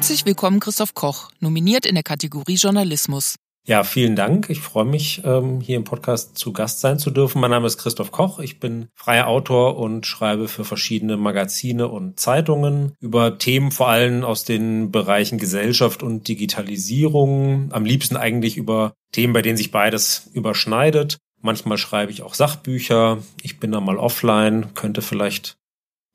Herzlich willkommen, Christoph Koch, nominiert in der Kategorie Journalismus. Ja, vielen Dank. Ich freue mich, ähm, hier im Podcast zu Gast sein zu dürfen. Mein Name ist Christoph Koch. Ich bin freier Autor und schreibe für verschiedene Magazine und Zeitungen über Themen vor allem aus den Bereichen Gesellschaft und Digitalisierung. Am liebsten eigentlich über Themen, bei denen sich beides überschneidet. Manchmal schreibe ich auch Sachbücher. Ich bin da mal offline, könnte vielleicht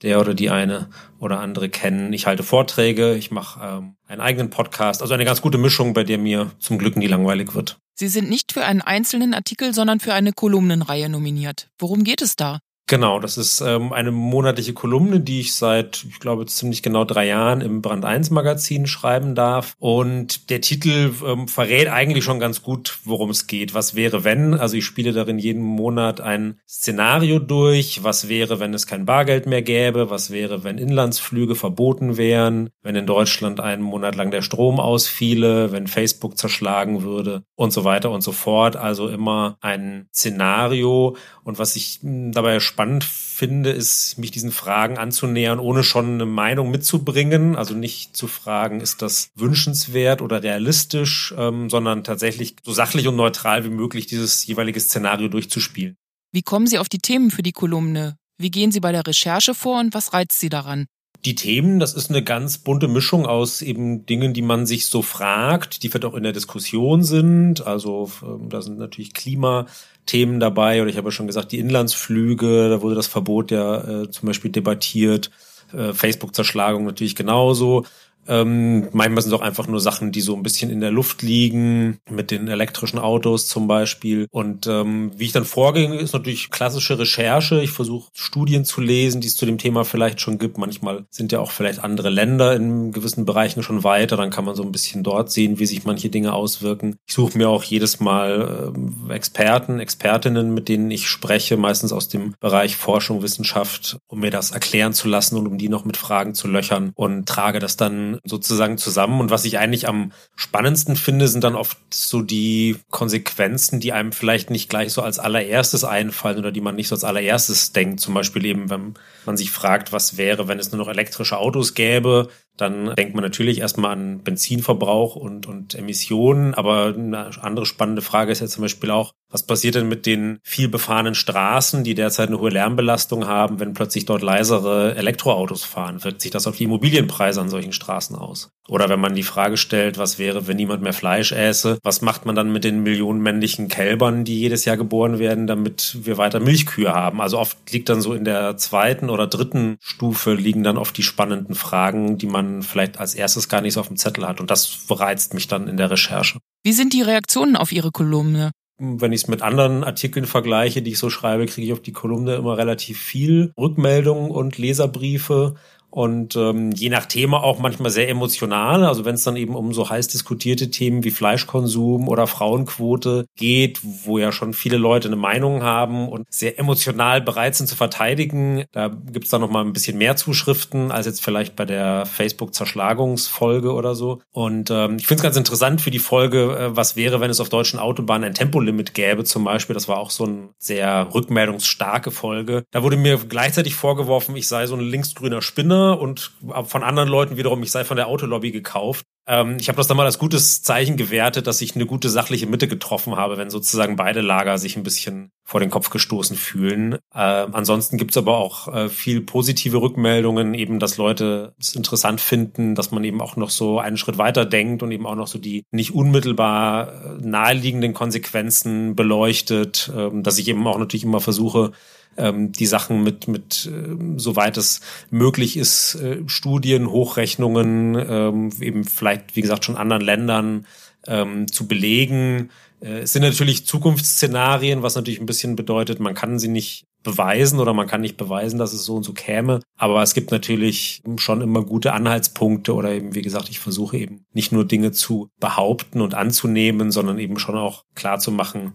der oder die eine oder andere kennen. Ich halte Vorträge, ich mache ähm, einen eigenen Podcast, also eine ganz gute Mischung, bei der mir zum Glück nie langweilig wird. Sie sind nicht für einen einzelnen Artikel, sondern für eine Kolumnenreihe nominiert. Worum geht es da? Genau, das ist ähm, eine monatliche Kolumne, die ich seit, ich glaube, ziemlich genau drei Jahren im Brand 1 Magazin schreiben darf. Und der Titel ähm, verrät eigentlich schon ganz gut, worum es geht. Was wäre, wenn? Also ich spiele darin jeden Monat ein Szenario durch. Was wäre, wenn es kein Bargeld mehr gäbe? Was wäre, wenn Inlandsflüge verboten wären? Wenn in Deutschland einen Monat lang der Strom ausfiele? Wenn Facebook zerschlagen würde? Und so weiter und so fort. Also immer ein Szenario. Und was ich hm, dabei spannend finde, ist, mich diesen Fragen anzunähern, ohne schon eine Meinung mitzubringen. Also nicht zu fragen, ist das wünschenswert oder realistisch, ähm, sondern tatsächlich so sachlich und neutral wie möglich dieses jeweilige Szenario durchzuspielen. Wie kommen Sie auf die Themen für die Kolumne? Wie gehen Sie bei der Recherche vor und was reizt Sie daran? Die Themen, das ist eine ganz bunte Mischung aus eben Dingen, die man sich so fragt, die vielleicht auch in der Diskussion sind. Also ähm, da sind natürlich Klimathemen dabei oder ich habe ja schon gesagt, die Inlandsflüge, da wurde das Verbot ja äh, zum Beispiel debattiert. Äh, Facebook-Zerschlagung natürlich genauso. Ähm, manchmal sind es auch einfach nur Sachen, die so ein bisschen in der Luft liegen, mit den elektrischen Autos zum Beispiel. Und ähm, wie ich dann vorgehe, ist natürlich klassische Recherche. Ich versuche Studien zu lesen, die es zu dem Thema vielleicht schon gibt. Manchmal sind ja auch vielleicht andere Länder in gewissen Bereichen schon weiter. Dann kann man so ein bisschen dort sehen, wie sich manche Dinge auswirken. Ich suche mir auch jedes Mal äh, Experten, Expertinnen, mit denen ich spreche, meistens aus dem Bereich Forschung, Wissenschaft, um mir das erklären zu lassen und um die noch mit Fragen zu löchern und trage das dann sozusagen zusammen. Und was ich eigentlich am spannendsten finde, sind dann oft so die Konsequenzen, die einem vielleicht nicht gleich so als allererstes einfallen oder die man nicht so als allererstes denkt. Zum Beispiel eben, wenn man sich fragt, was wäre, wenn es nur noch elektrische Autos gäbe, dann denkt man natürlich erstmal an Benzinverbrauch und, und Emissionen. Aber eine andere spannende Frage ist ja zum Beispiel auch, was passiert denn mit den viel befahrenen Straßen, die derzeit eine hohe Lärmbelastung haben, wenn plötzlich dort leisere Elektroautos fahren? Wirkt sich das auf die Immobilienpreise an solchen Straßen aus? Oder wenn man die Frage stellt, was wäre, wenn niemand mehr Fleisch äße? Was macht man dann mit den Millionen männlichen Kälbern, die jedes Jahr geboren werden, damit wir weiter Milchkühe haben? Also oft liegt dann so in der zweiten oder dritten Stufe liegen dann oft die spannenden Fragen, die man man vielleicht als erstes gar nicht so auf dem Zettel hat. Und das reizt mich dann in der Recherche. Wie sind die Reaktionen auf Ihre Kolumne? Wenn ich es mit anderen Artikeln vergleiche, die ich so schreibe, kriege ich auf die Kolumne immer relativ viel Rückmeldungen und Leserbriefe und ähm, je nach Thema auch manchmal sehr emotional. Also wenn es dann eben um so heiß diskutierte Themen wie Fleischkonsum oder Frauenquote geht, wo ja schon viele Leute eine Meinung haben und sehr emotional bereit sind zu verteidigen, da gibt's dann noch mal ein bisschen mehr Zuschriften als jetzt vielleicht bei der Facebook-Zerschlagungsfolge oder so. Und ähm, ich finde es ganz interessant für die Folge, äh, was wäre, wenn es auf deutschen Autobahnen ein Tempolimit gäbe zum Beispiel. Das war auch so eine sehr rückmeldungsstarke Folge. Da wurde mir gleichzeitig vorgeworfen, ich sei so ein linksgrüner Spinner und von anderen Leuten wiederum, ich sei von der Autolobby gekauft. Ähm, ich habe das dann mal als gutes Zeichen gewertet, dass ich eine gute sachliche Mitte getroffen habe, wenn sozusagen beide Lager sich ein bisschen vor den Kopf gestoßen fühlen. Äh, ansonsten gibt's aber auch äh, viel positive Rückmeldungen, eben, dass Leute es interessant finden, dass man eben auch noch so einen Schritt weiter denkt und eben auch noch so die nicht unmittelbar äh, naheliegenden Konsequenzen beleuchtet, äh, dass ich eben auch natürlich immer versuche, ähm, die Sachen mit, mit äh, soweit es möglich ist, äh, Studien, Hochrechnungen, ähm, eben vielleicht, wie gesagt, schon anderen Ländern ähm, zu belegen. Äh, es sind natürlich Zukunftsszenarien, was natürlich ein bisschen bedeutet, man kann sie nicht beweisen oder man kann nicht beweisen, dass es so und so käme. Aber es gibt natürlich schon immer gute Anhaltspunkte oder eben, wie gesagt, ich versuche eben nicht nur Dinge zu behaupten und anzunehmen, sondern eben schon auch klar zu machen,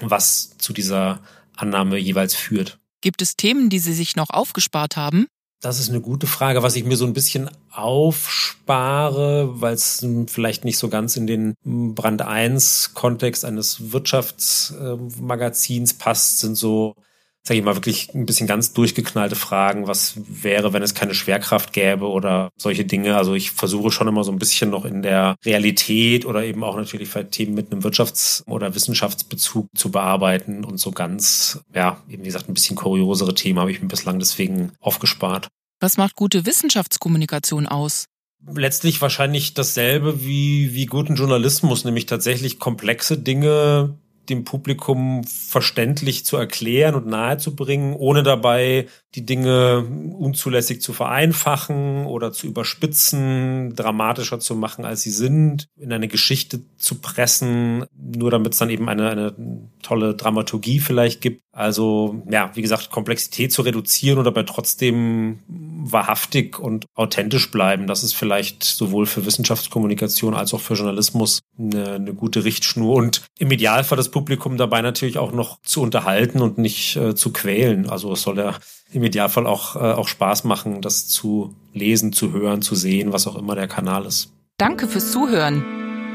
was zu dieser Annahme jeweils führt. Gibt es Themen, die Sie sich noch aufgespart haben? Das ist eine gute Frage, was ich mir so ein bisschen aufspare, weil es vielleicht nicht so ganz in den Brand 1 Kontext eines Wirtschaftsmagazins passt, sind so sage ich mal, wirklich ein bisschen ganz durchgeknallte Fragen. Was wäre, wenn es keine Schwerkraft gäbe oder solche Dinge? Also ich versuche schon immer so ein bisschen noch in der Realität oder eben auch natürlich vielleicht Themen mit einem Wirtschafts- oder Wissenschaftsbezug zu bearbeiten und so ganz, ja, eben wie gesagt, ein bisschen kuriosere Themen habe ich mir bislang deswegen aufgespart. Was macht gute Wissenschaftskommunikation aus? letztlich wahrscheinlich dasselbe wie, wie guten Journalismus, nämlich tatsächlich komplexe Dinge dem Publikum verständlich zu erklären und nahezubringen, ohne dabei die Dinge unzulässig zu vereinfachen oder zu überspitzen, dramatischer zu machen, als sie sind, in eine Geschichte zu pressen, nur damit es dann eben eine, eine tolle Dramaturgie vielleicht gibt. Also ja, wie gesagt, Komplexität zu reduzieren und dabei trotzdem wahrhaftig und authentisch bleiben. Das ist vielleicht sowohl für Wissenschaftskommunikation als auch für Journalismus eine, eine gute Richtschnur und im Idealfall das Publikum dabei natürlich auch noch zu unterhalten und nicht äh, zu quälen. Also es soll ja im Idealfall auch, äh, auch Spaß machen, das zu lesen, zu hören, zu sehen, was auch immer der Kanal ist. Danke fürs Zuhören.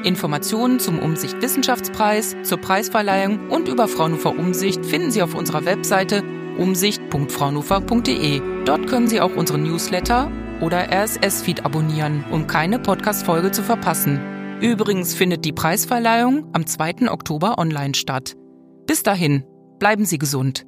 Informationen zum Umsicht Wissenschaftspreis, zur Preisverleihung und über Fraunhofer Umsicht finden Sie auf unserer Webseite umsicht.fraunhofer.de. Dort können Sie auch unseren Newsletter oder RSS-Feed abonnieren, um keine Podcast-Folge zu verpassen. Übrigens findet die Preisverleihung am 2. Oktober online statt. Bis dahin, bleiben Sie gesund.